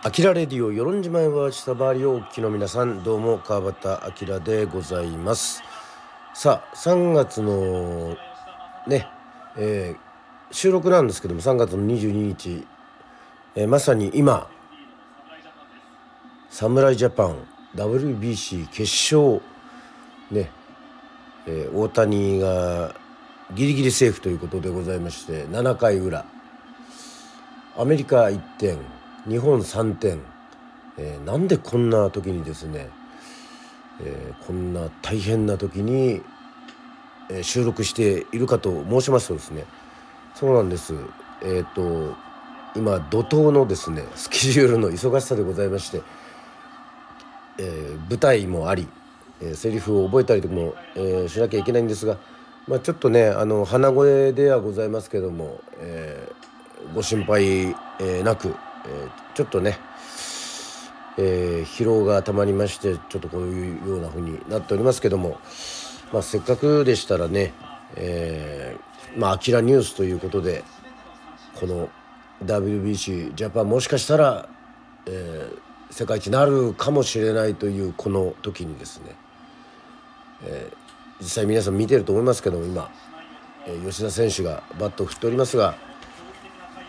アキラレディオ与論島へは下回りをお聞きの皆さんどうも川端明でございます。さあ3月のね、えー、収録なんですけども3月の22日、えー、まさに今侍ジャパン WBC 決勝ね、えー、大谷がギリギリセーフということでございまして7回裏。アメリカ1点。日本3点、えー、なんでこんな時にですね、えー、こんな大変な時に、えー、収録しているかと申しますとですねそうなんです。えっ、と今怒涛のですねスケジュールの忙しさでございまして、え舞台もあり、え、セリフを覚えたりとかも、えしなきゃいけないんですが、まあ、ちょっとねあの鼻声ではございますけども、えご心配、えなくえー、ちょっとね、えー、疲労がたまりましてちょっとこういうような風になっておりますけども、まあ、せっかくでしたらね、えー、まあ「アキラニュース」ということでこの WBC ジャパンもしかしたら、えー、世界一になるかもしれないというこの時にですね、えー、実際皆さん見てると思いますけども今、えー、吉田選手がバットを振っておりますが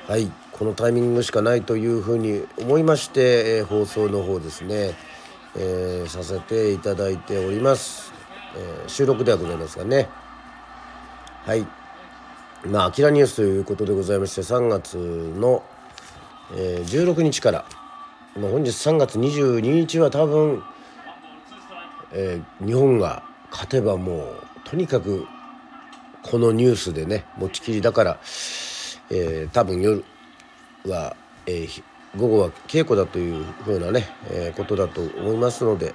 はいこのタイミングしかないというふうに思いまして、えー、放送の方ですね、えー、させていただいております、えー、収録ではございますがね。はい。まあアキラニュースということでございまして3月の、え、16日から、まあ、本日3月22日は多分、え、日本が勝てばもうとにかくこのニュースでね持ちきりだから、えー、多分夜は、えー、午後は稽古だというふうなね、えー、ことだと思いますので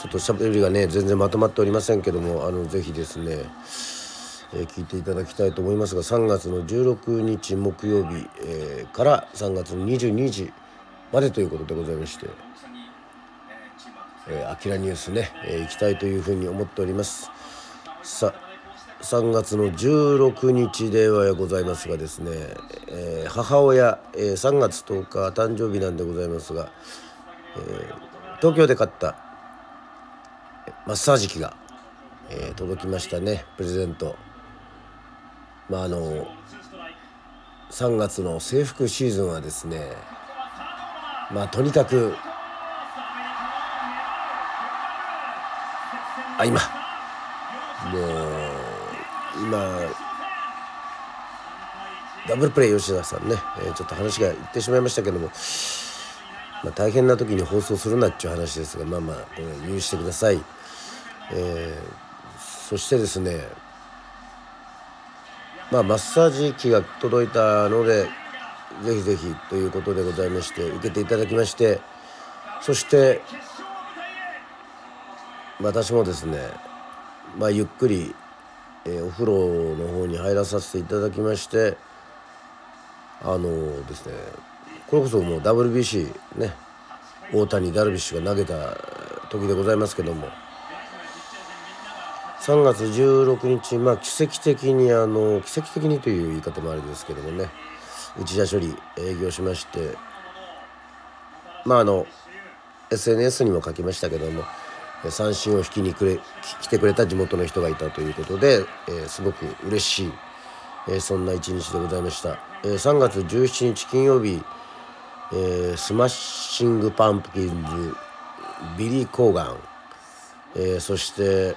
ちょっとしゃべりがね全然まとまっておりませんけどもあのぜひですね、えー、聞いていただきたいと思いますが3月の16日木曜日、えー、から3月の22日までということでございまして。えー、アキラニュースね、えー、行きたいというふうに思っておりますさ3月の16日ではございますがですね、えー、母親、えー、3月10日誕生日なんでございますが、えー、東京で買ったマッサージ機が、え届きましたねプレゼント。まああの3月の制服シーズンはですねまあとにかくあ今もう今ダブルプレー吉田さんね、えー、ちょっと話がいってしまいましたけども、まあ、大変な時に放送するなっちゅう話ですがまあまあこれ許してください、えー、そしてですねまあマッサージ機が届いたのでぜひぜひということでございまして受けていただきましてそして私もですねまあゆっくりえー、お風呂の方に入らさせていただきましてあのー、ですねこれこそもう WBC ね大谷ダルビッシュが投げた時でございますけども3月16日まあ奇跡的にあの奇跡的にという言い方もあれですけどもね内田処理営業しましてまああの SNS にも書きましたけども三振を引きにくれ来てくれた地元の人がいたということで、えー、すごく嬉しい、えー、そんな一日でございました、えー、3月17日金曜日、えー、スマッシングパンプキンズビリー・コーガン、えー、そして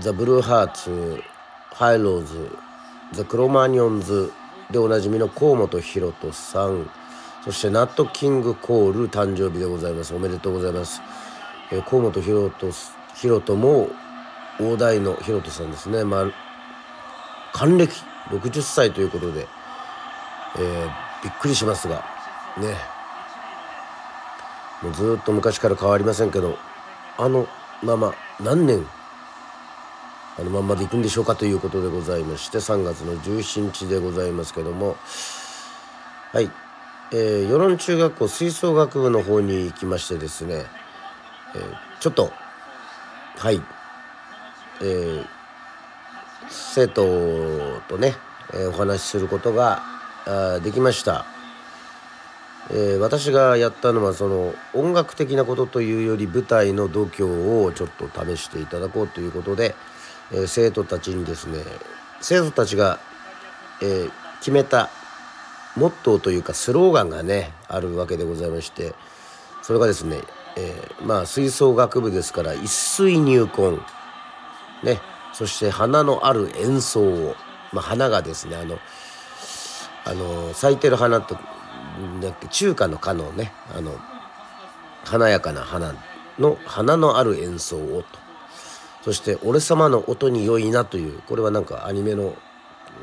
ザ・ブルーハーツハイローズザ・クロマニオンズでおなじみの甲本ヒロトさんそしてナット・キング・コール誕生日でございます。おめでとうございます。えー、甲本ヒロトヒロトも大台のヒロトさんですね、まあ、還暦60歳ということで、えー、びっくりしますがね。もうずっと昔から変わりませんけどあのまま何年あのまんまでいくんでしょうかということでございまして3月の17日でございますけども。はい、えー、与論中学校吹奏楽部の方に行きましてですね。えー、ちょっとはい。えー、生徒とね、え、お話しすることがあできました。え、私がやったのはその音楽的なことというより舞台の度胸をちょっと試していただこうということで、え、生徒たちにですね生徒たちが、え、決めたモットーというかスローガンがねあるわけでございましてそれがですね、えまあ吹奏楽部ですから一水入魂。ね。そして花のある演奏を、まあ、花がですねあのあの咲いてる花と中華の花のねあの華やかな花の花のある演奏をと。そして「俺様の音に良いな」というこれはなんかアニメの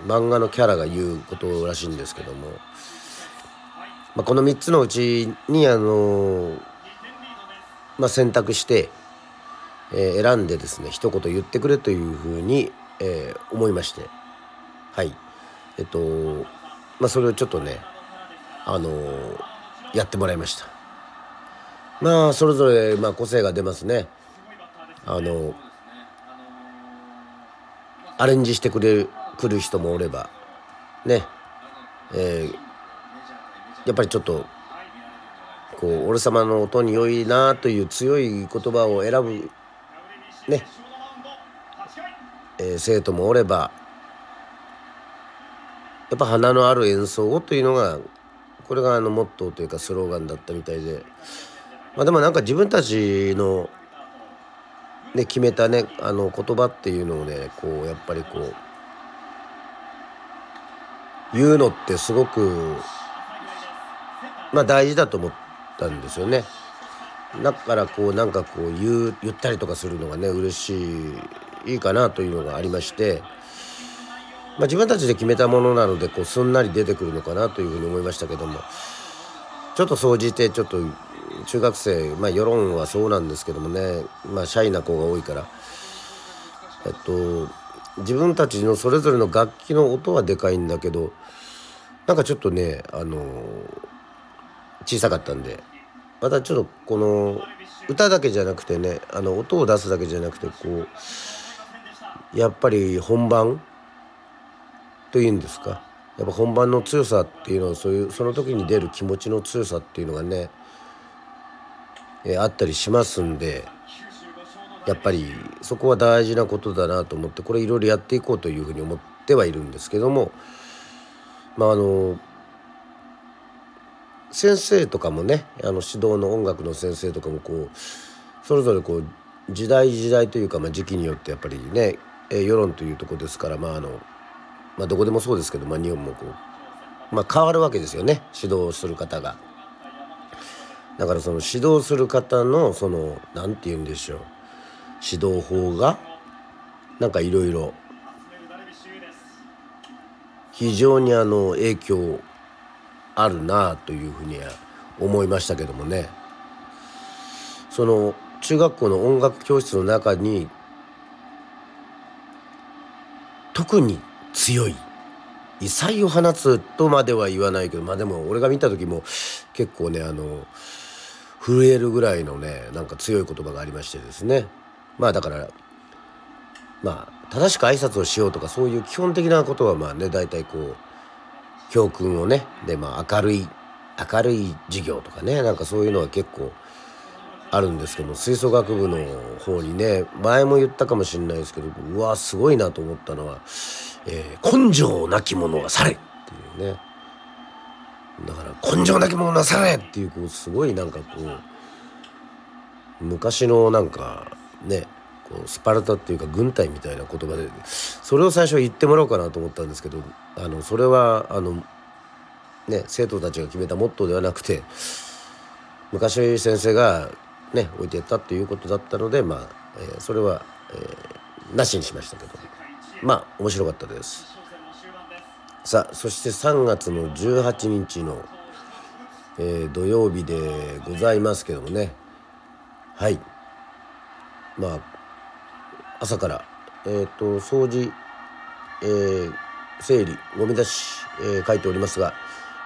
漫画のキャラが言うことらしいんですけども、まあ、この3つのうちにあの、まあ、選択して、えー、選んでですね一言言ってくれというふうに、えー、思いましてはい。えっとまあそれをちょっとねあのやってもらいました。まあそれぞれ、まあ、個性が出ますね。あのアレンジしてくれる来る人もおればね。えー、やっぱりちょっとこう俺様の音に良いなという強い言葉を選ぶね、えー、生徒もおればやっぱ花のある演奏をというのがこれがあのモットーというかスローガンだったみたいで。まあでもなんか自分たちのね決めたねあの言葉っていうのをねこうやっぱりこう言うのってすごくまあ大事だと思ってたんですよね。だからこうなんかこう言う言ったりとかするのがね嬉しいいいかなというのがありまして、まあ、自分たちで決めたものなのでこうすんなり出てくるのかなというふうに思いましたけどもちょっと総じてちょっと中学生まあ世論はそうなんですけどもねまあシャイな子が多いからえっと自分たちのそれぞれの楽器の音はでかいんだけどなんかちょっとねあの小さかったんで。またちょっとこの歌だけじゃなくてねあの音を出すだけじゃなくてこうやっぱり本番というんですか。やっぱ本番の強さっていうのはそういうその時に出る気持ちの強さっていうのがね、え、あったりしますんでやっぱりそこは大事なことだなと思ってこれいろいろやっていこうというふうに思ってはいるんですけどもまああの先生とかもねあの指導の音楽の先生とかもこうそれぞれこう時代時代というか、まあ、時期によってやっぱりね世論というとこですからまああの、まあ、どこでもそうですけど、まあ、日本もこう、まあ、変わるわけですよね指導する方が。だからその指導する方のその何て言うんでしょう指導法がなんかいろいろ非常にあの影響あるなというふうには思いましたけどもね。その中学校の音楽教室の中に特に強い異彩を放つとまでは言わないけどまあでも俺が見た時も結構ねあの震えるぐらいのねなんか強い言葉がありましてですね。まあだからまあ正しく挨拶をしようとかそういう基本的なことはまあね大体こう教訓をねでまあ明るい明るい授業とかねなんかそういうのは結構あるんですけど吹奏楽部の方にね前も言ったかもしれないですけどうわすごいなと思ったのは「えー、根性なき者はされ」っていうね。だから「根性なき者はされ」っていうこうすごいなんかこう昔のなんかねこうスパルタっていうか軍隊みたいな言葉でそれを最初言ってもらおうかなと思ったんですけどあのそれはあのね生徒たちが決めたモットーではなくて昔先生がね置いてったっていうことだったのでまあ、えー、それは、えー、なしにしましたけど。まあ面白かったです。さあそして3月の18日の、えー、土曜日でございますけどもね。はい。まあ朝から。え、ー、と掃除、えー、整理ゴミ出し、えー、書いておりますが、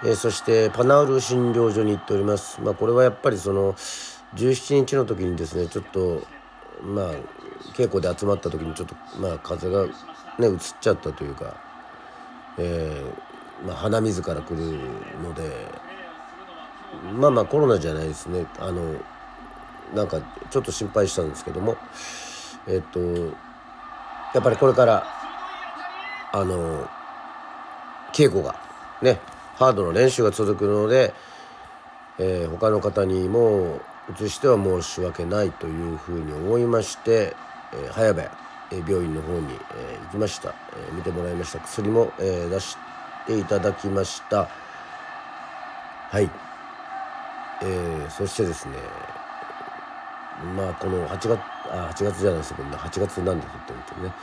えー、そしてパナール診療所に行っております。まあこれはやっぱりその17日の時にですねちょっとまあ稽古で集まった時にちょっとまあ風がね移っちゃったというか、えーまあ、鼻水からくるのでまあまあコロナじゃないですね。あのなんかちょっと心配したんですけどもえっとやっぱりこれからあの稽古がねハードの練習が続くので、えー、他の方にも移しては申し訳ないというふうに思いまして、えー、早部、病院の方に、えー、行きました、えー、見てもらいました。薬も、えー、出していただきました。はい、えー、そしてですねまあこの8月あ8月じゃないですけどね8月なんで撮ってるんですよね。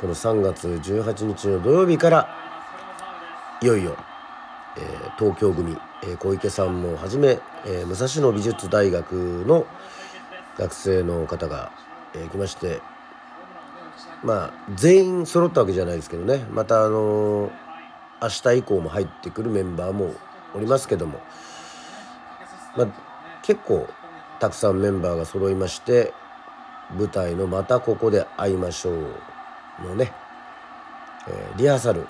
この3月18日の土曜日からいよいよ、えー、東京組、えー、小池さんもはじめ、えー、武蔵野美術大学の学生の方が、えー、来ましてまあ全員揃ったわけじゃないですけどね。またあの、明日以降も入ってくるメンバーもおりますけども、まあ、結構たくさんメンバーが揃いまして舞台の「またここで会いましょう」のね、えー、リハーサル。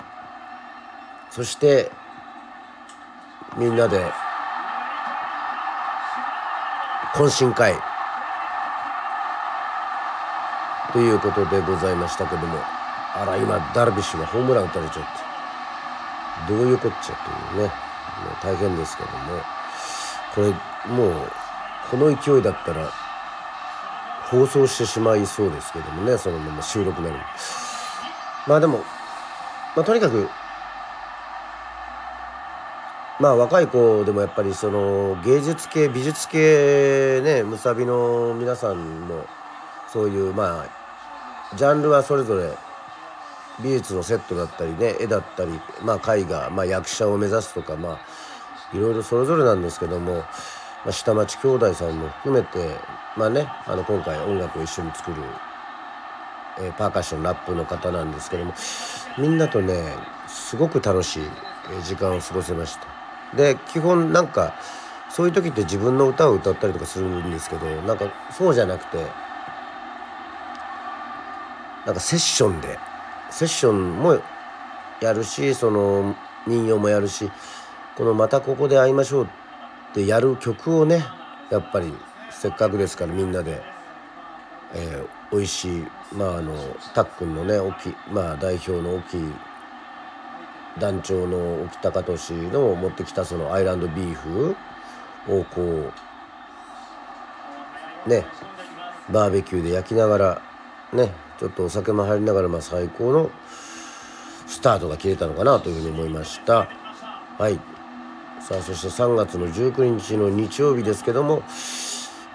そしてみんなで懇親会。ということでございましたけどもあら今ダルビッシュがホームラン打たれちゃって。どういうこっちゃというね。もう大変ですけども。これもうこの勢いだったら放送してしまいそうですけどもねそのまま収録なのに。まあでも、まあ、とにかくまあ若い子でもやっぱりその芸術系美術系ねむさびの皆さんもそういうまあジャンルはそれぞれ美術のセットだったりね絵だったり、まあ、絵画、まあ、役者を目指すとかまあいろいろそれぞれなんですけどもまあ、下町兄弟さんも含めて、まあね、あの今回音楽を一緒に作る、えー、パーカッションラップの方なんですけどもみんなとねすごく楽しい時間を過ごせました。で基本なんかそういう時って自分の歌を歌ったりとかするんですけどなんかそうじゃなくてなんかセッションでセッションもやるしその民謡もやるしこの「またここで会いましょう」でやる曲をねやっぱりせっかくですからみんなで、えー、美味しいまああのたっくんのね大きまあ代表の大きい団長の沖高俊の持ってきたそのアイランドビーフをこうねバーベキューで焼きながらねちょっとお酒も入りながらまあ最高のスタートが切れたのかなというふうに思いました。はい。さあそして3月の19日の日曜日ですけども、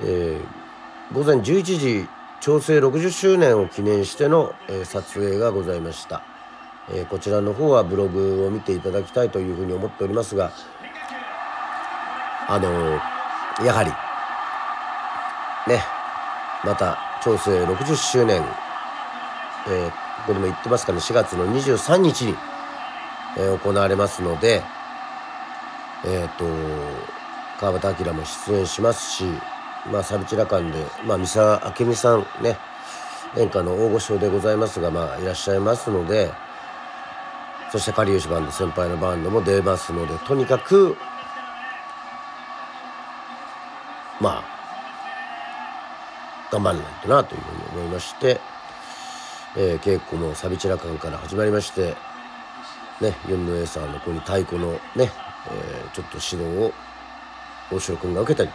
えー、午前11時調整60周年を記念しての、えー、撮影がございました、えー、こちらの方はブログを見ていただきたいというふうに思っておりますがあのやはりねまた調整60周年、えここでも言ってますかね4月の23日に、え行われますのでえっ、ー、と川端明も出演しますしまあサビチラ館でまあ三沢明美さんね演歌の大御所でございますがまあいらっしゃいますのでそしてかりゆしバンド先輩のバンドも出ますのでとにかくまあ頑張らないとなというふうに思いまして、えー、稽古もサビチラ館から始まりましてねユンヌエさんの子に太鼓のねえ、ちょっと指導を大城君が受けたり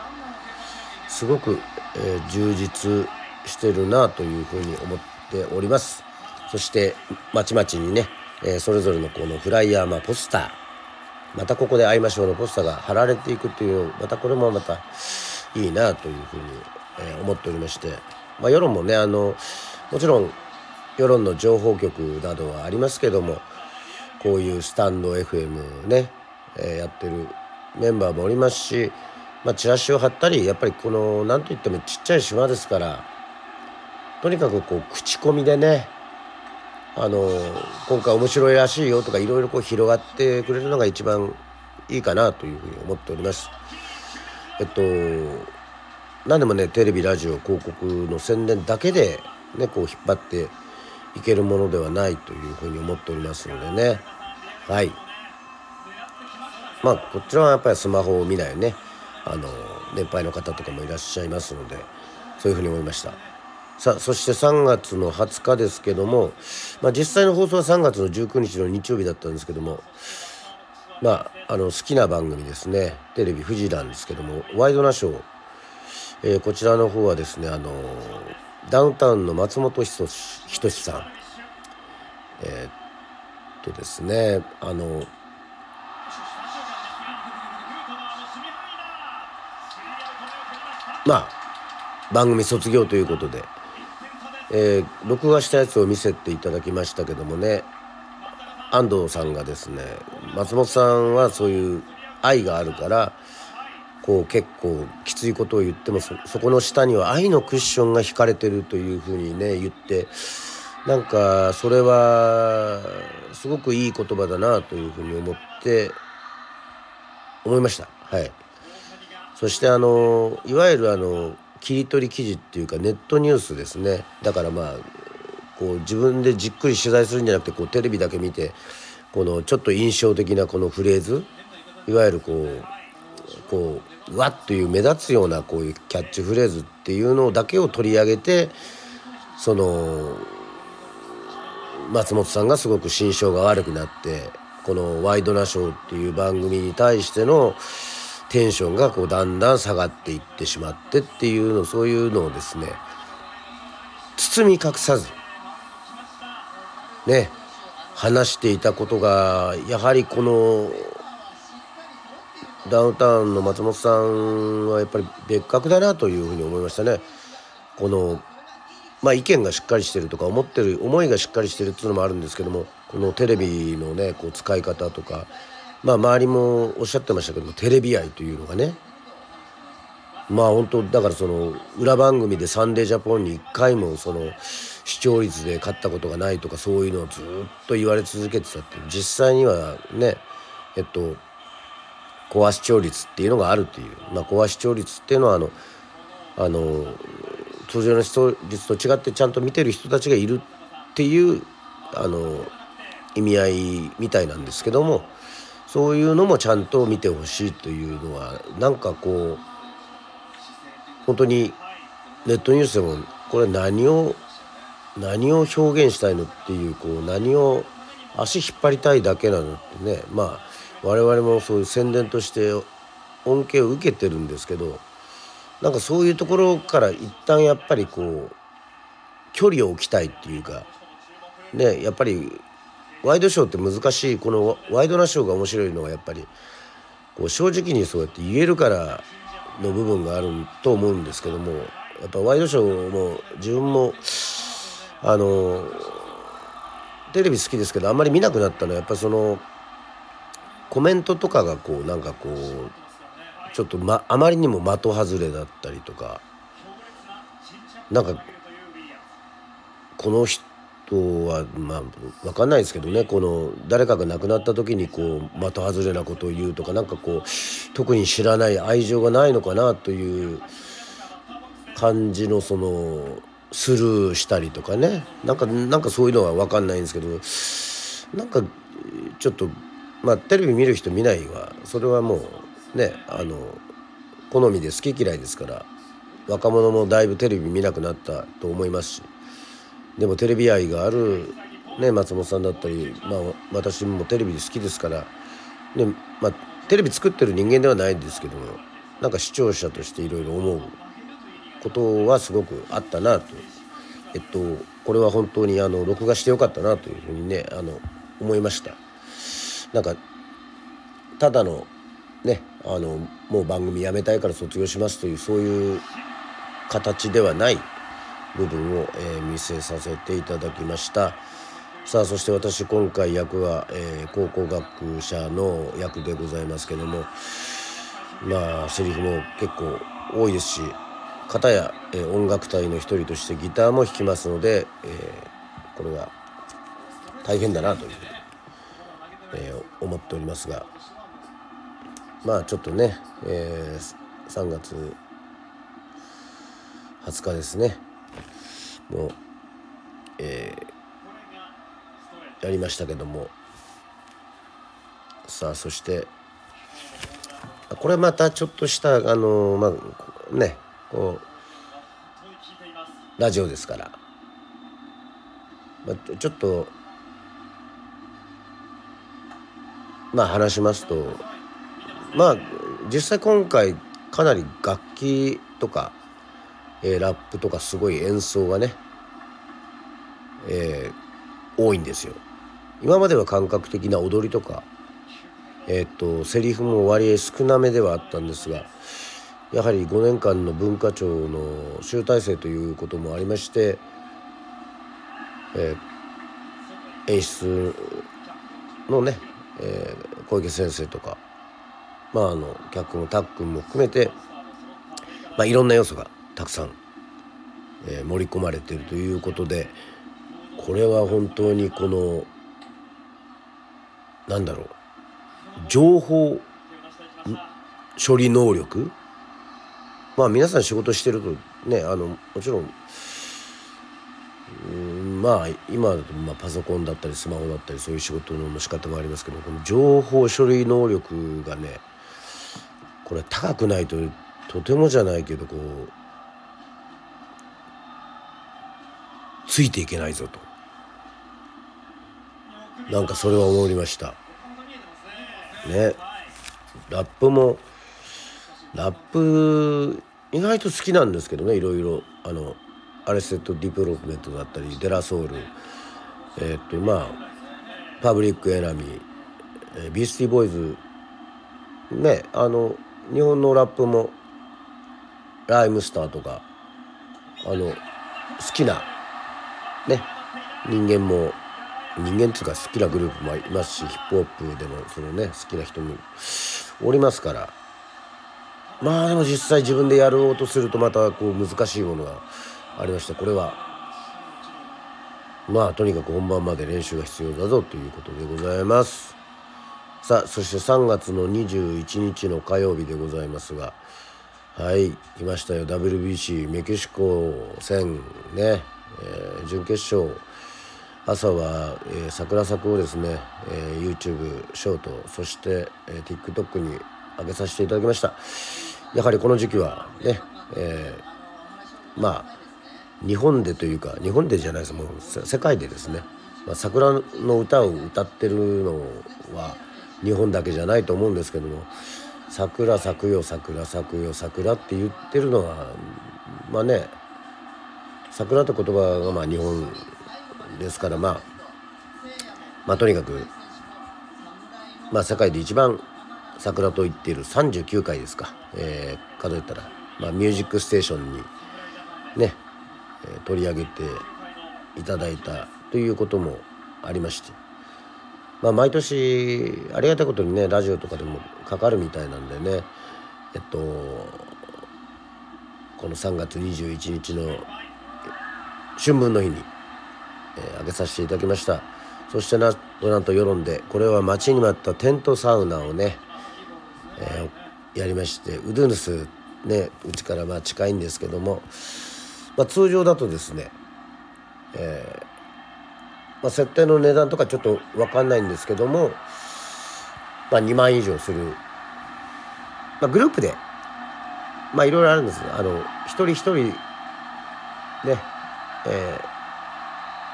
すごく、え、充実してるなというふうに思っております。そしてまちまちにね、え、それぞれのこのフライヤー、まあ、ポスター。またここで会いましょうのポスターが貼られていくっていうまたこれもまたいいなというふうに、え、思っておりまして、まあ、世論もねあのもちろん世論の情報局などはありますけどもこういうスタンド FM ねえ、やってるメンバーもおりますし、まあ、チラシを貼ったりやっぱりこの何といってもちっちゃい島ですからとにかくこう口コミでねあの今回面白いらしいよとかいろいろ広がってくれるのが一番いいかなというふうに思っております。えっと何でもねテレビラジオ広告の宣伝だけでねこう引っ張っていけるものではないというふうに思っておりますのでねはい。まあこちらはやっぱりスマホを見ないね。あの年配の方とかもいらっしゃいますのでそういうふうに思いました。さあそして3月の20日ですけども、まあ、実際の放送は3月の19日の日曜日だったんですけどもまああの好きな番組ですね。テレビ富士なんですけどもワイドナショー、えー、こちらの方はですねあのダウンタウンの松本人志さん。えー、っとですねあのまあ番組卒業ということで、えー、録画したやつを見せていただきましたけどもね安藤さんがですね松本さんはそういう愛があるからこう結構きついことを言ってもそこの下には愛のクッションが引かれてるというふうにね言ってなんかそれはすごくいい言葉だなというふうに思って思いました。はい。そしてあのいわゆるあの切り取り記事っていうかネットニュースですね。だからまあこう自分でじっくり取材するんじゃなくてこうテレビだけ見てこのちょっと印象的なこのフレーズいわゆるこうこうわっという目立つようなこういうキャッチフレーズっていうのだけを取り上げてその松本さんがすごく心象が悪くなってこの「ワイドナショー」っていう番組に対してのテンションがこうだんだん下がっていってしまってっていうのそういうのをですね包み隠さずね話していたことがやはりこのダウンタウンの松本さんはやっぱり別格だなというふうに思いましたね。このまあ、意見がしっかりしてるとか思ってる思いがしっかりしてるっていうのもあるんですけどもこのテレビのねこう使い方とか、まあ、周りもおっしゃってましたけどテレビ愛というのがね。まあ本当だからその裏番組で「サンデージャポン」に1回もその視聴率で勝ったことがないとかそういうのをずっと言われ続けてたって実際にはねえっとコア視聴率っていうのがあるという。まあコア視聴率っていうのはあのあの通常の視聴率と違ってちゃんと見てる人たちがいるっていうあの意味合いみたいなんですけどもそういうのもちゃんと見てほしいというのはなんかこう本当にネットニュースでもこれ何を何を表現したいのっていうこう何を足引っ張りたいだけなのってねまあ我々もそういう宣伝として恩恵を受けてるんですけどなんかそういうところから一旦やっぱりこう距離を置きたいっていうかねやっぱりワイドショーって難しいこのワイドナショーが面白いのはやっぱりこう正直にそうやって言えるからの部分があると思うんですけどもやっぱワイドショーも自分もあのテレビ好きですけどあんまり見なくなったのはやっぱそのコメントとかがこうなんかこうちょっと、ま、あまりにも的外れだったりとかなんかこの人はまあ分かんないですけどねこの誰かが亡くなった時にこう的外れなことを言うとかなんかこう特に知らない愛情がないのかなという感じのそのスルーしたりとかね。なんかなんかそういうのは分かんないんですけどなんかちょっとまあテレビ見る人見ないはそれはもうねあの好みで好き嫌いですから若者もだいぶテレビ見なくなったと思いますし。でもテレビ愛がある、ね、松本さんだったり、まあ、私もテレビ好きですから、ねまあ、テレビ作ってる人間ではないんですけどもなんか視聴者としていろいろ思うことはすごくあったなと。えっと、これは本当にあの録画してよかったなというふうにねあの思いました。なんかただのねあのもう番組やめたいから卒業しますというそういう形ではない部分を、え、見せさせていただきました。さあそして私今回役は、え、考古学者の役でございますけどもまあセリフも結構多いですし片や、え、音楽隊の一人としてギターも弾きますので、え、これは大変だなというふう、え、思っておりますがまあちょっとね、えー、3月20日ですね。もう、えー、やりましたけども。さあそしてこれまたちょっとしたあのまあねこうラジオですから、まあ、ちょっとまあ話しますとまあ実際今回かなり楽器とか、えー、ラップとかすごい演奏がね、えー、多いんですよ。今までは感覚的な踊りとかえっ、とセリフも割合少なめではあったんですがやはり5年間の文化庁の集大成ということもありまして、えー、演出のね、えー、小池先生とか、まあ、あの脚本タックンも含めて、まあ、いろんな要素がたくさん、えー、盛り込まれているということでこれは本当にこのなんだろう情報処理能力？まあ皆さん仕事してるとねあのもちろんうんまあ今だとまあパソコンだったりスマホだったりそういう仕事の仕方もありますけどこの情報処理能力がねこれ高くないととてもじゃないけどこうついていけないぞと。なんかそれは思いました。ね。ラップもラップ意外と好きなんですけどねいろいろ。あのアレステッド・ディベロップメントだったりデラソウル。えー、っとまあパブリック・エナミー、えー、ビースティー・ボーイズ。ねあの日本のラップもライムスターとかあの好きなね人間も人間っていうか好きなグループもいますしヒップホップでもそのね好きな人もおりますから。まあでも実際自分でやろうとするとまたこう難しいものがありましてこれはまあとにかく本番まで練習が必要だぞということでございます。さあそして3月の21日の火曜日でございますが。はい来ましたよ。WBC メキシコ戦ね、えー、準決勝。朝は、えー、桜咲くをですね、えー、YouTube ショートそして、えー、TikTok に上げさせていただきました。やはりこの時期はね、えー、まあ日本でというか日本でじゃないです。もう世界でですね、まあ、桜の歌を歌ってるのは日本だけじゃないと思うんですけども「桜咲くよ桜咲くよ桜」って言ってるのはまあね桜って言葉がまあ日本ですからまあまあとにかくまあ世界で一番桜と言っている39回ですか、えー、数えたら、まあ、ミュージックステーションにね、え、取り上げていただいたということもありまして、まあ、毎年ありがたいことにねラジオとかでもかかるみたいなんでねえっとこの3月21日の春分の日にえー、げさせていただきました。そしてななんと世論でこれは待ちに待ったテントサウナをね、えー、やりましてウドゥヌスねうちからまあ近いんですけども、まあ、通常だとですね、えーまあ、設定の値段とかちょっと分かんないんですけども、まあ、2万以上する、まあ、グループでまあいろいろあるんですあの一人一人ねえー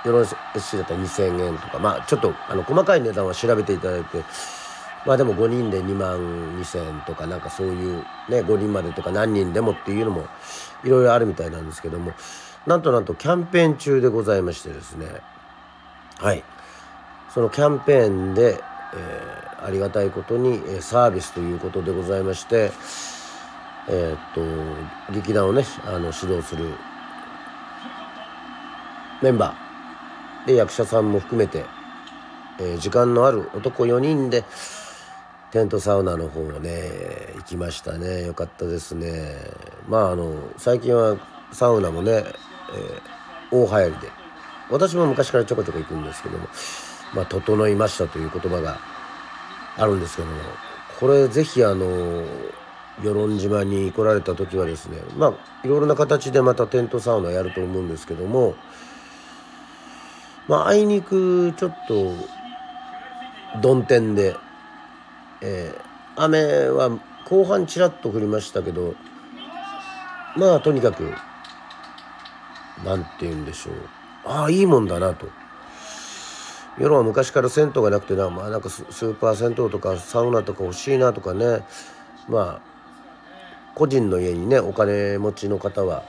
よろしいだったら2,000円とか。まあちょっとあの細かい値段は調べていただいて。まあでも5人で2万2,000円とかなんかそういうね5人までとか何人でもっていうのもいろいろあるみたいなんですけども。なんとなんとキャンペーン中でございましてですね。はい。そのキャンペーンで、えー、ありがたいことにえサービスということでございまして。えー、っと劇団をねあの指導するメンバー。で役者さんも含めて、えー、時間のある男4人でテントサウナの方をね行きましたね。よかったですね。まああの最近はサウナもね、えー、大流行りで。私も昔からちょこちょこ行くんですけどもまあ整いましたという言葉があるんですけどもこれぜひあの与論島に来られた時はですねまあいろいろな形でまたテントサウナやると思うんですけどもまああいにくちょっと曇天で、えー、雨は後半ちらっと降りましたけどまあとにかく何て言うんでしょう。ああいいもんだなと。世論は昔から銭湯がなくてな,、まあ、なんかスーパー銭湯とかサウナとか欲しいなとかね。まあ個人の家にねお金持ちの方は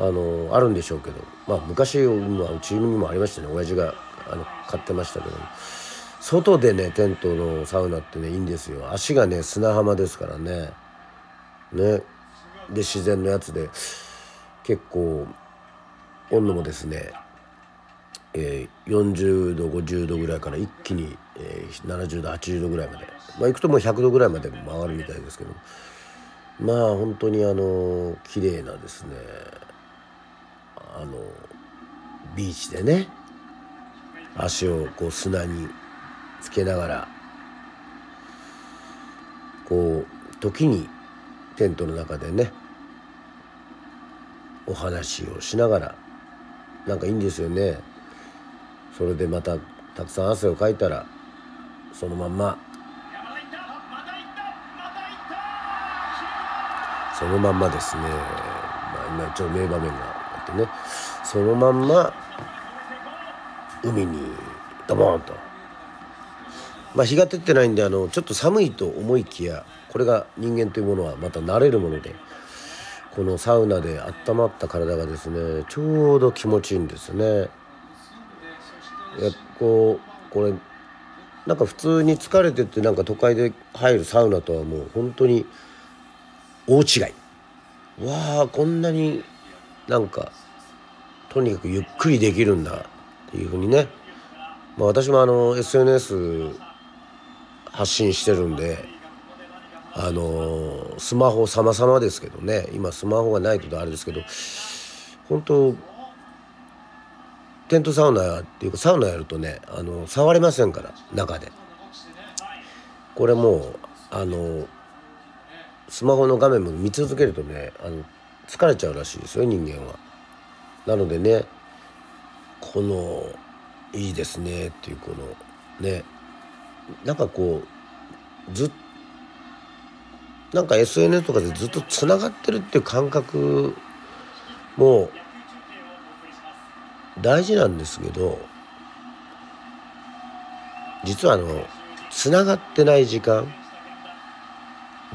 あのあるんでしょうけどまあ昔はうちにもありましたね。親父があの買ってましたけど。外でねテントのサウナってねいいんですよ。足がね砂浜ですからね。ね。で自然のやつで結構温度もですね、えー、40度50度ぐらいから一気に、えー、70度80度ぐらいまで。まあ行くともう100度ぐらいまで回るみたいですけど。まあ本当にあの綺麗なですねあのビーチでね足をこう砂につけながらこう時にテントの中でねお話をしながらなんかいいんですよね。それでまたたくさん汗をかいたらそのまんまそのまんまですね、まあ、今一応名場面がってねそのまんま海にドボーンと。まあ、日が照ってないんであのちょっと寒いと思いきやこれが人間というものはまた慣れるものでこのサウナで温まった体がですねちょうど気持ちいいんですね。やこうこれなんか普通に疲れててなんか都会で入るサウナとはもう本当に大違い。わあこんなになんかとにかくゆっくりできるんだっていうふうにね、まあ、私もあの SNS 発信してるんであのスマホ様々ですけどね。今スマホがないとあれですけど本当テントサウナっていうかサウナやるとねあの触れませんから中で。これもうあのスマホの画面も見続けるとねあの疲れちゃうらしいですよ人間は。なのでねこのいいですねっていうこのねなんかこうずっなんか SNS とかでずっとつながってるっていう感覚も大事なんですけど実はあのつながってない時間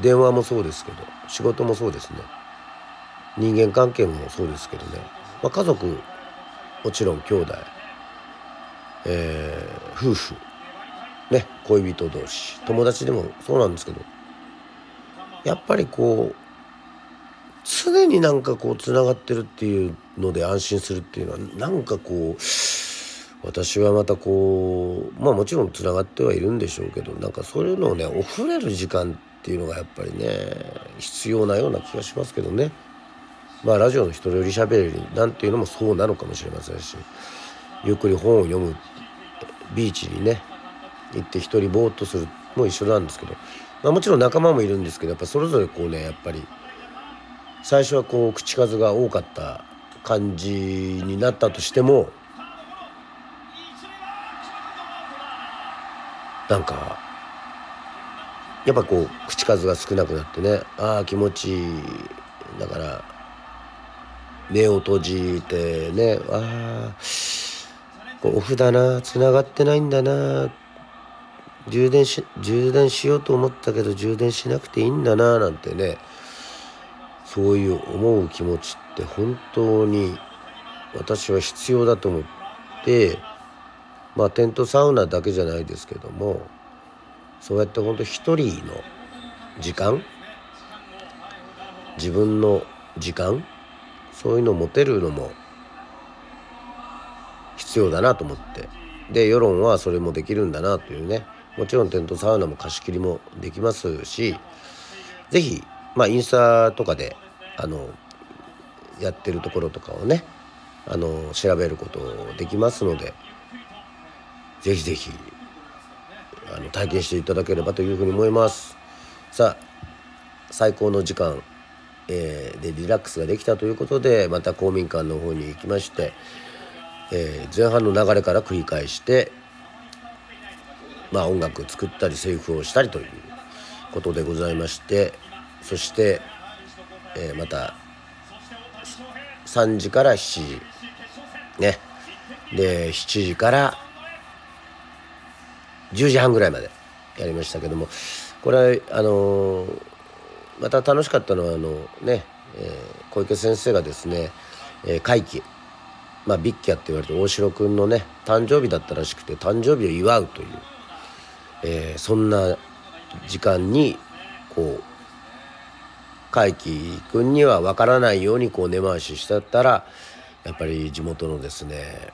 電話もそうですけど仕事もそうですね人間関係もそうですけどね、まあ、家族もちろん兄弟、えー、夫婦。ね恋人同士。友達でもそうなんですけど。やっぱりこう常になんかこうつながってるっていうので安心するっていうのはなんかこう私はまたこうまあもちろんつながってはいるんでしょうけどなんかそういうのをねお触れる時間っていうのがやっぱりね必要なような気がしますけどね。まあラジオの一人より喋りなんていうのもそうなのかもしれませんしゆっくり本を読むビーチにね行って一人ぼーっとするも一緒なんですけどまあ、もちろん仲間もいるんですけどやっぱそれぞれこうねやっぱり最初はこう口数が多かった感じになったとしてもなんかやっぱこう口数が少なくなってねああ気持ちいいだから目を閉じてねあオフだな繋がってないんだな。充電し充電しようと思ったけど充電しなくていいんだななんてね。そういう思う気持ちって本当に私は必要だと思ってまあテントサウナだけじゃないですけどもそうやって本当一人の時間自分の時間そういうのを持てるのも必要だなと思って。で世論はそれもできるんだなというね。もちろんテントサウナも貸し切りもできますし是非まあインスタとかであのやってるところとかをねあの調べることできますので是非是非あの体験していただければというふうに思います。さあ最高の時間、えー、でリラックスができたということでまた公民館の方に行きまして、えー、前半の流れから繰り返してまあ、音楽を作ったりセリフをしたりということでございましてそして、えー、また3時から7時ね。で7時から10時半ぐらいまでやりましたけどもこれはあのー、また楽しかったのはあのね、えー、小池先生がですね、えー、会期まあビッキャって言われて大城君のね誕生日だったらしくて誕生日を祝うという、えー、そんな時間にこう海輝君には分からないようにこう根回ししてたらやっぱり地元のですね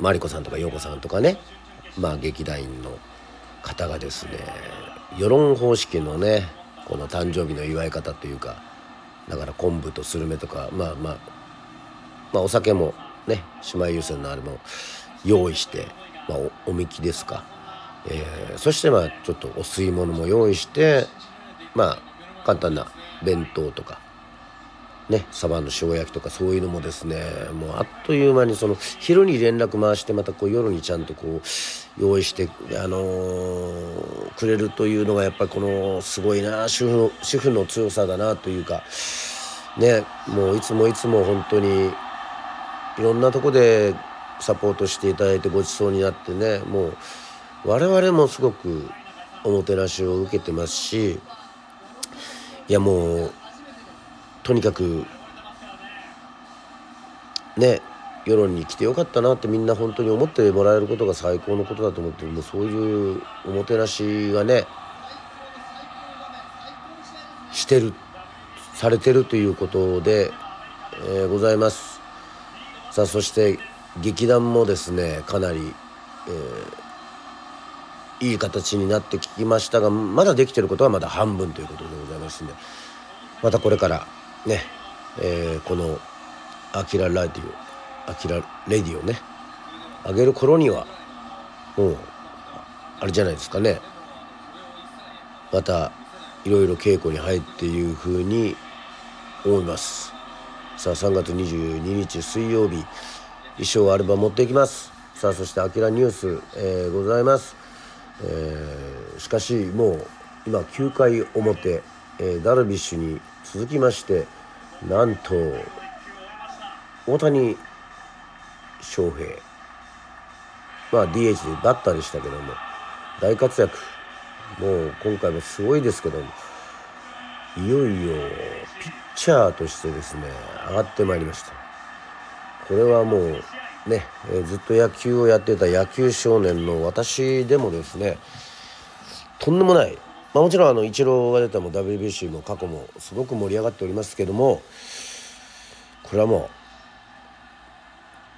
マリコさんとか陽子さんとかねまあ劇団員の方がですね世論方式のねこの誕生日の祝い方というかだから昆布とスルメとかまあまあまあお酒もね姉妹優先のあれも用意して、まあ、おおみきですか、えー、そしてまあちょっとお吸い物も用意してまあ簡単な弁当とかねサバの塩焼きとかそういうのもですねもうあっという間にその昼に連絡回してまたこう夜にちゃんとこう用意してあのー、くれるというのがやっぱりこのすごいな主婦の主婦の強さだなというかねもういつもいつも本当にいろんなとこでサポートしていただいてごちそうになってねもう我々もすごくおもてなしを受けてますしいやもうとにかくね世論に来てよかったなってみんな本当に思ってもらえることが最高のことだと思ってもうそういうおもてなしがねしてるされてるということで、えー、ございます。さあそして劇団もですねかなり、えー、いい形になってきましたがまだできてることはまだ半分ということでございますんでまたこれからね、えー、この「アキララディオ」「アキラレディオね」上げる頃にはもうあれじゃないですかね。またいろいろ稽古に入っていうふうに思います。さあ3月22日水曜日衣装アルバム持っていきます。さあそして「あきらニュース」えー、ございます、えー、しかしもう今9回表、えー、ダルビッシュに続きましてなんと大谷翔平。まあ DH でバッターでしたけども大活躍。もう今回もすごいですけどもいよいよピッチャーとしてですね上がってまいりました。これはもうね、え、ずっと野球をやってた野球少年の私でもですねとんでもないまあ、もちろんあのイチローが出たも WBC も過去もすごく盛り上がっておりますけどもこれはも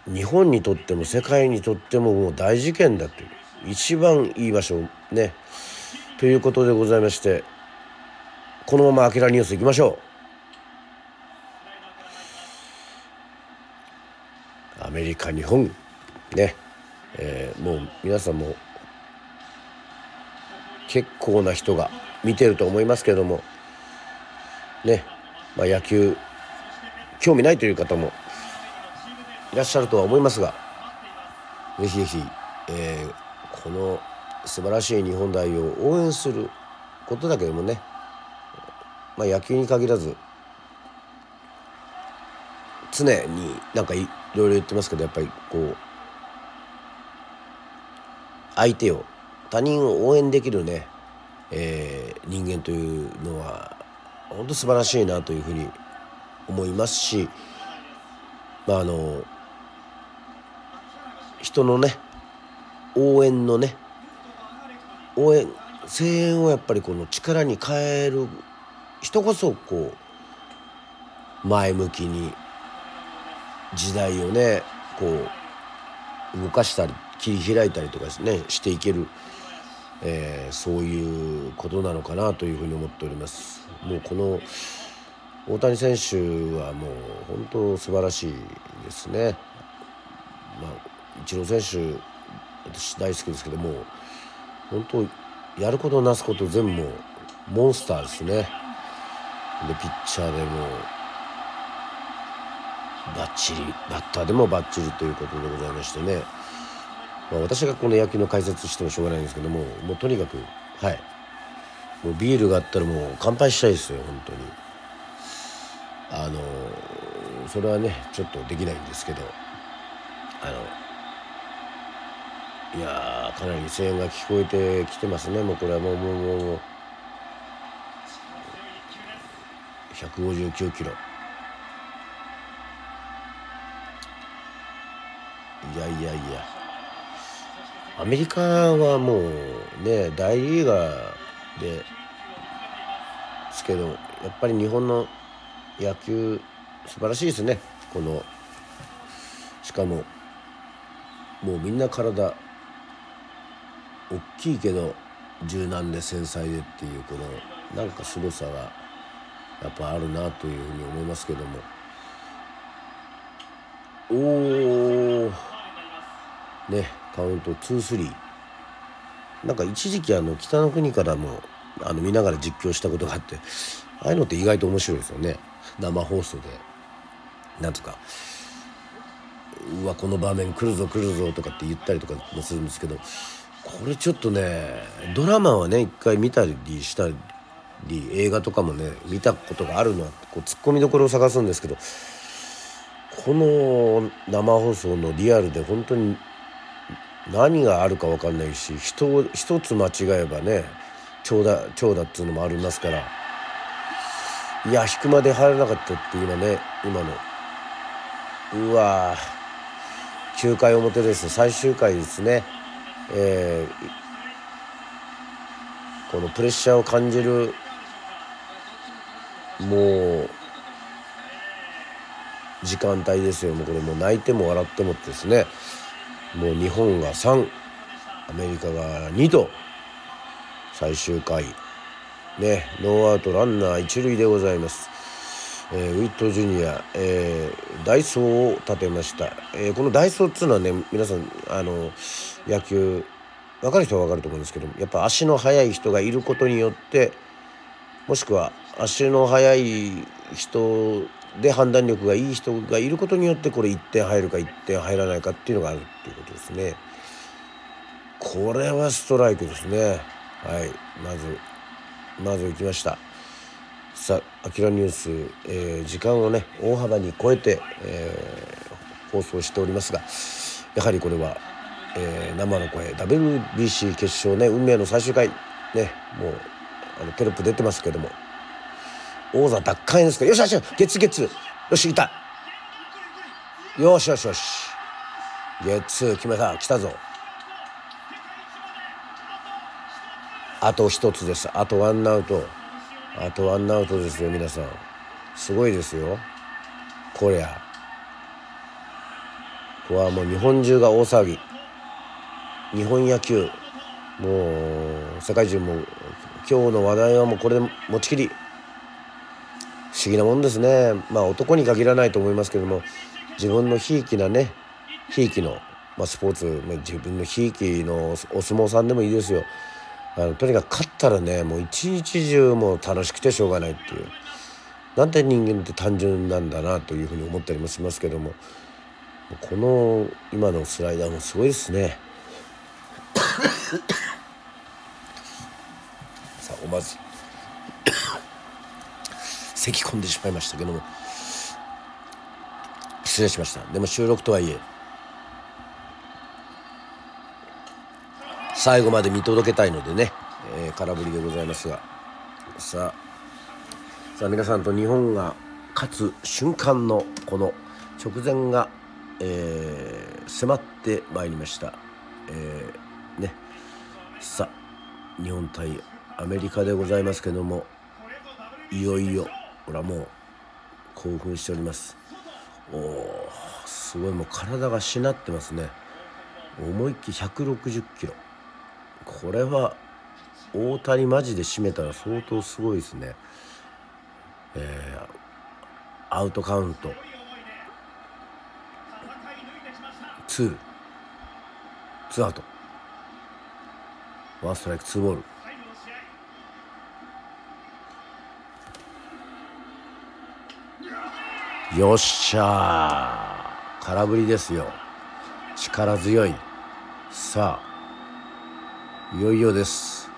う日本にとっても世界にとってももう大事件だという一番いい場所ねということでございましてこのまま「あきらニュース」いきましょう。アメリカ日本ね、えー、もう皆さんも結構な人が見てると思いますけども。ね、まあ、野球興味ないという方もいらっしゃるとは思いますが。ぜひぜひ、えー、この素晴らしい日本代表を応援することだけでもね、まあ、野球に限らず常になんかいろいろ言ってますけどやっぱりこう相手を他人を応援できるね、えー、人間というのは本当素晴らしいなというふうに思いますし、まあ、あの人のね応援のね応援声援をやっぱりこの力に変える人こそこう前向きに時代をねこう動かしたり切り開いたりとかねしていけるえー、そういうことなのかなというふうに思っております。もうこの大谷選手はもう本当素晴らしいですね。まあ、イチロー選手私大好きですけども本当やることなすこと全部もモンスターですね。でピッチャーでもバッチリバッターでもバッチリということでございましてね。まあ、私がこの野球の解説してもしょうがないんですけどももうとにかくはい。もうビールがあったらもう乾杯したいですよ本当に。あのそれはねちょっとできないんですけどあのいやかなり声援が聞こえてきてますね。もうこれはもうもうもうもう159キロ。いやいやいや。アメリカはもうね大リーガーですけどやっぱり日本の野球素晴らしいですね。このしかももうみんな体大きいけど柔軟で繊細でっていうこのなんか凄さがやっぱあるなというふうに思いますけども。おおねカウント2-3なんか一時期あの北の国からもあの見ながら実況したことがあってああいうのって意外と面白いですよね。生放送で。なんとかうわこの場面来るぞ来るぞとかって言ったりとかもするんですけどこれちょっとねドラマはね一回見たりしたり映画とかもね見たことがあるのはこうツッコミどころを探すんですけどこの生放送のリアルで本当に何があるか分かんないし人を一つ間違えばね長打長打っていうのもありますから。いや引くまで入らなかったって今ね今の。うわ9回表です。最終回ですね、えー、このプレッシャーを感じるもう時間帯ですよ。もうこれもう泣いても笑ってもってですね。もう日本が3アメリカが2と最終回ねノーアウトランナー一塁でございます。えー、ウィットジュニア、えー、ダイソーを立てました、えー、このダイソーっつうのはね皆さんあの野球分かる人は分かると思うんですけどやっぱ足の速い人がいることによってもしくは足の速い人で判断力がいい人がいることによってこれ1点入るか1点入らないかっていうのがあるっていうことですね。これはストライクですね。はいまずまず行きました。さあ「あきらニュース」えー、時間をね大幅に超えて、えー、放送しておりますがやはりこれは、えー、生の声 WBC 決勝ね運命の最終回ねもうあのテロップ出てますけども王座奪還ですか？よしよしよし。ゲッツゲッツよしいた。よしよしよし。ゲッツ決めた。来たぞ。あと一つです。あとワンアウト。あとワンアウトですよ皆さん。すごいですよ。こりゃ。ここはもう日本中が大騒ぎ。日本野球。もう世界中も今日の話題はもうこれで持ちきり。思議なもんですね。まあ男に限らないと思いますけども自分のひいきなねひいきの、まあ、スポーツ、まあ、自分のひいきのお相撲さんでもいいですよ。あのとにかく勝ったらねもう一日中もう楽しくてしょうがないっていう。なんて人間って単純なんだなというふうに思ったりもしますけども。この今のスライダーもすごいですね。さあ思わず咳き込んでしまいましたけども。失礼しました。でも収録とはいえ最後まで見届けたいのでね、えー、空振りでございますが。さあさあ皆さんと日本が勝つ瞬間のこの直前が、えー、迫ってまいりました、えー、ね。さあ日本対アメリカでございますけどもいよいよほらもう興奮しております。おおすごいもう体がしなってますね。思いっきり160キロ。これは大谷マジで締めたら相当すごいですね。えー、アウトカウント。2ツーアウト。ワンストライクツーボール。よっしゃー。空振りですよ。力強い。さあいよいよです。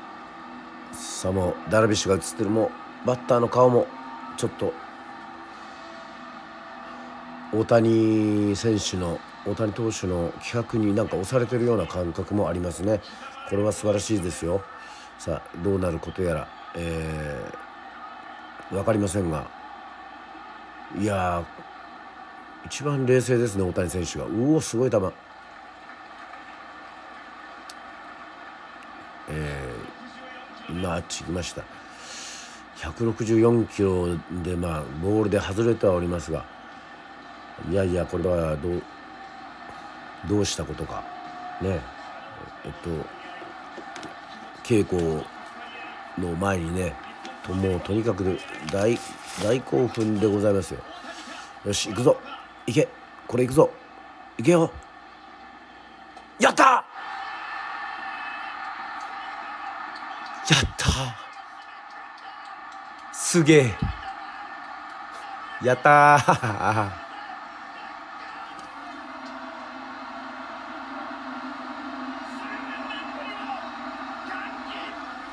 さあもうダルビッシュが映ってる。もうバッターの顔もちょっと大谷選手の大谷投手の気迫になんか押されてるような感覚もありますね。これは素晴らしいですよ。さあどうなることやら、えー、分かりませんがいや一番冷静ですね大谷選手が。うおすごい球。えー、今あっち行きました。164キロでまあボールで外れてはおりますが。いやいやこれはどうどうしたことか。ね。えっと稽古の前にねともうとにかく大大興奮でございますよ。よし行くぞ。行け。これ行くぞ。行けよ。やったやったすげえ。やった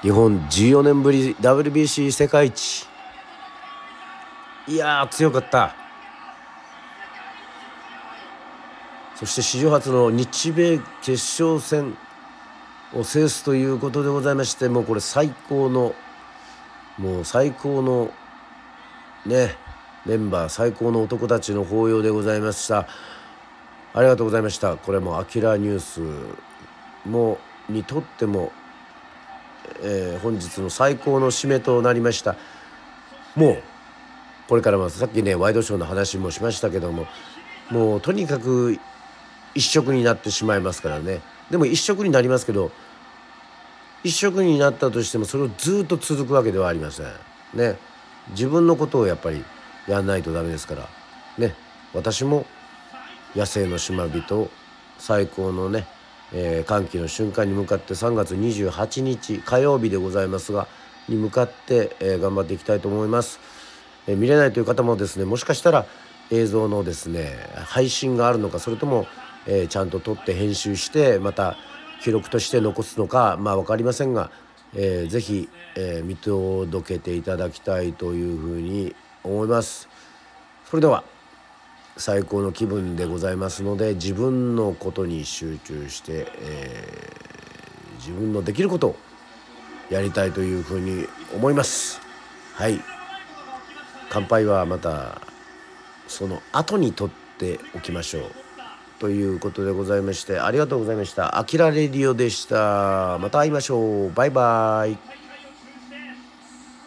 日本14年ぶり WBC 世界一。いや強かった。そして史上初の日米決勝戦を制すということでございましてもうこれ最高のもう最高のねメンバー最高の男たちの抱擁でございました。ありがとうございました。これも「アキラニュースも」にとってもえー、本日の最高の締めとなりました。もうこれからもさっきねワイドショーの話もしましたけどももうとにかく一色になってしまいますからね。でも一色になりますけど一色になったとしてもそれをずっと続くわけではありません。ね。自分のことをやっぱりやんないとダメですから。ね。私も野生の島人最高のねえー、歓喜の瞬間に向かって3月28日火曜日でございますがに向かって、えー、頑張っていきたいと思います、えー、見れないという方もですねもしかしたら映像のですね配信があるのかそれとも、えー、ちゃんと撮って編集してまた記録として残すのかまあ分かりませんが、えー、ぜひ、えー、見届けていただきたいというふうに思います。それでは最高の気分でございますので自分のことに集中して、えー、自分のできることをやりたいというふうに思います。はい。乾杯はまたその後にとっておきましょう。ということでございましてありがとうございました。あきらレディオでした。また会いましょう。バイバイ。